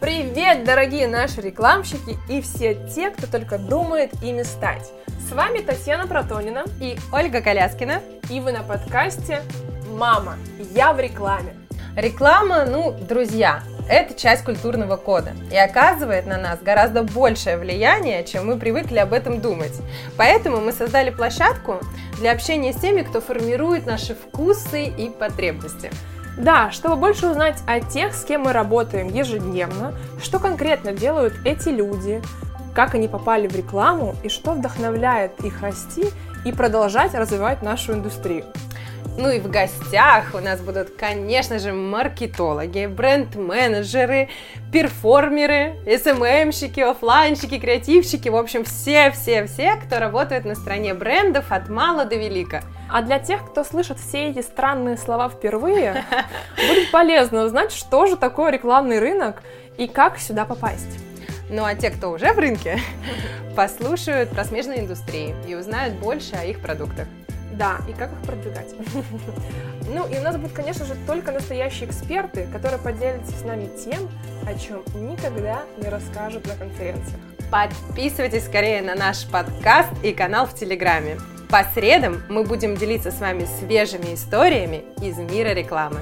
Привет, дорогие наши рекламщики и все те, кто только думает ими стать. С вами Татьяна Протонина и Ольга Коляскина. И вы на подкасте «Мама, я в рекламе». Реклама, ну, друзья, это часть культурного кода и оказывает на нас гораздо большее влияние, чем мы привыкли об этом думать. Поэтому мы создали площадку для общения с теми, кто формирует наши вкусы и потребности. Да, чтобы больше узнать о тех, с кем мы работаем ежедневно, что конкретно делают эти люди, как они попали в рекламу и что вдохновляет их расти и продолжать развивать нашу индустрию. Ну и в гостях у нас будут, конечно же, маркетологи, бренд-менеджеры, перформеры, СММщики, офлайнщики, креативщики, в общем, все-все-все, кто работает на стороне брендов от мала до велика. А для тех, кто слышит все эти странные слова впервые, будет полезно узнать, что же такое рекламный рынок и как сюда попасть. Ну а те, кто уже в рынке, послушают про смежные индустрии и узнают больше о их продуктах. Да, и как их продвигать. Ну, и у нас будут, конечно же, только настоящие эксперты, которые поделятся с нами тем, о чем никогда не расскажут на конференциях. Подписывайтесь скорее на наш подкаст и канал в Телеграме. По средам мы будем делиться с вами свежими историями из мира рекламы.